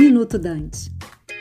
Minuto Dante.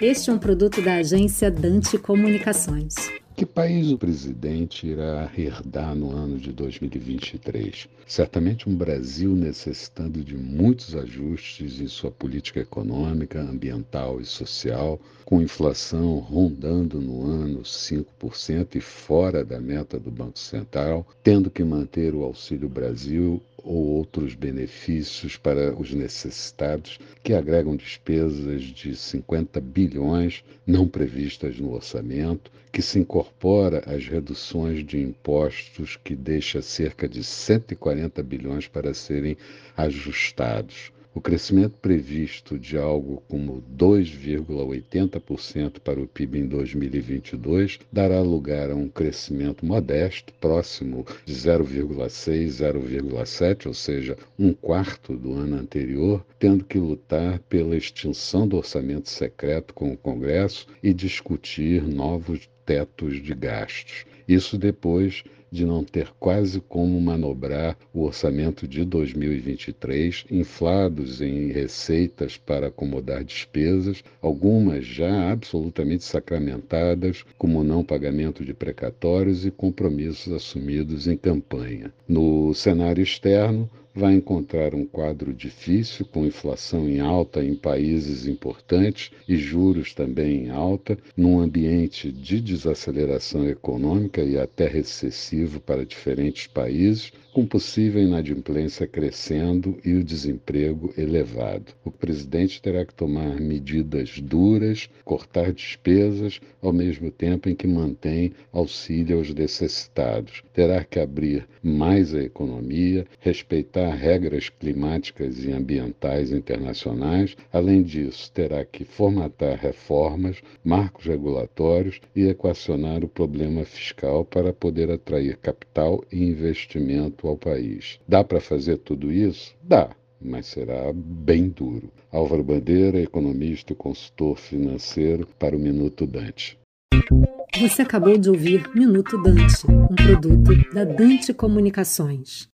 Este é um produto da agência Dante Comunicações. Que país o presidente irá herdar no ano de 2023? Certamente um Brasil necessitando de muitos ajustes em sua política econômica, ambiental e social, com inflação rondando no ano 5% e fora da meta do Banco Central, tendo que manter o Auxílio Brasil ou outros benefícios para os necessitados que agregam despesas de 50 bilhões não previstas no orçamento, que se incorpora às reduções de impostos que deixa cerca de 140 bilhões para serem ajustados o crescimento previsto de algo como 2,80% para o PIB em 2022 dará lugar a um crescimento modesto, próximo de 0,6, 0,7, ou seja, um quarto do ano anterior, tendo que lutar pela extinção do orçamento secreto com o Congresso e discutir novos tetos de gastos. Isso depois de não ter quase como manobrar o orçamento de 2023, inflados em receitas para acomodar despesas, algumas já absolutamente sacramentadas, como não pagamento de precatórios e compromissos assumidos em campanha. No cenário externo, vai encontrar um quadro difícil, com inflação em alta em países importantes e juros também em alta, num ambiente de desaceleração econômica e até recessivo para diferentes países, com possível inadimplência crescendo e o desemprego elevado. O presidente terá que tomar medidas duras, cortar despesas, ao mesmo tempo em que mantém auxílio aos necessitados. Terá que abrir mais a economia, respeitar regras climáticas e ambientais internacionais. Além disso, terá que formatar reformas, marcos regulatórios e equacionar o problema fiscal para poder atrair capital e investimento ao país. Dá para fazer tudo isso? Dá, mas será bem duro. Álvaro Bandeira, economista e consultor financeiro, para o Minuto Dante. Você acabou de ouvir Minuto Dante, um produto da Dante Comunicações.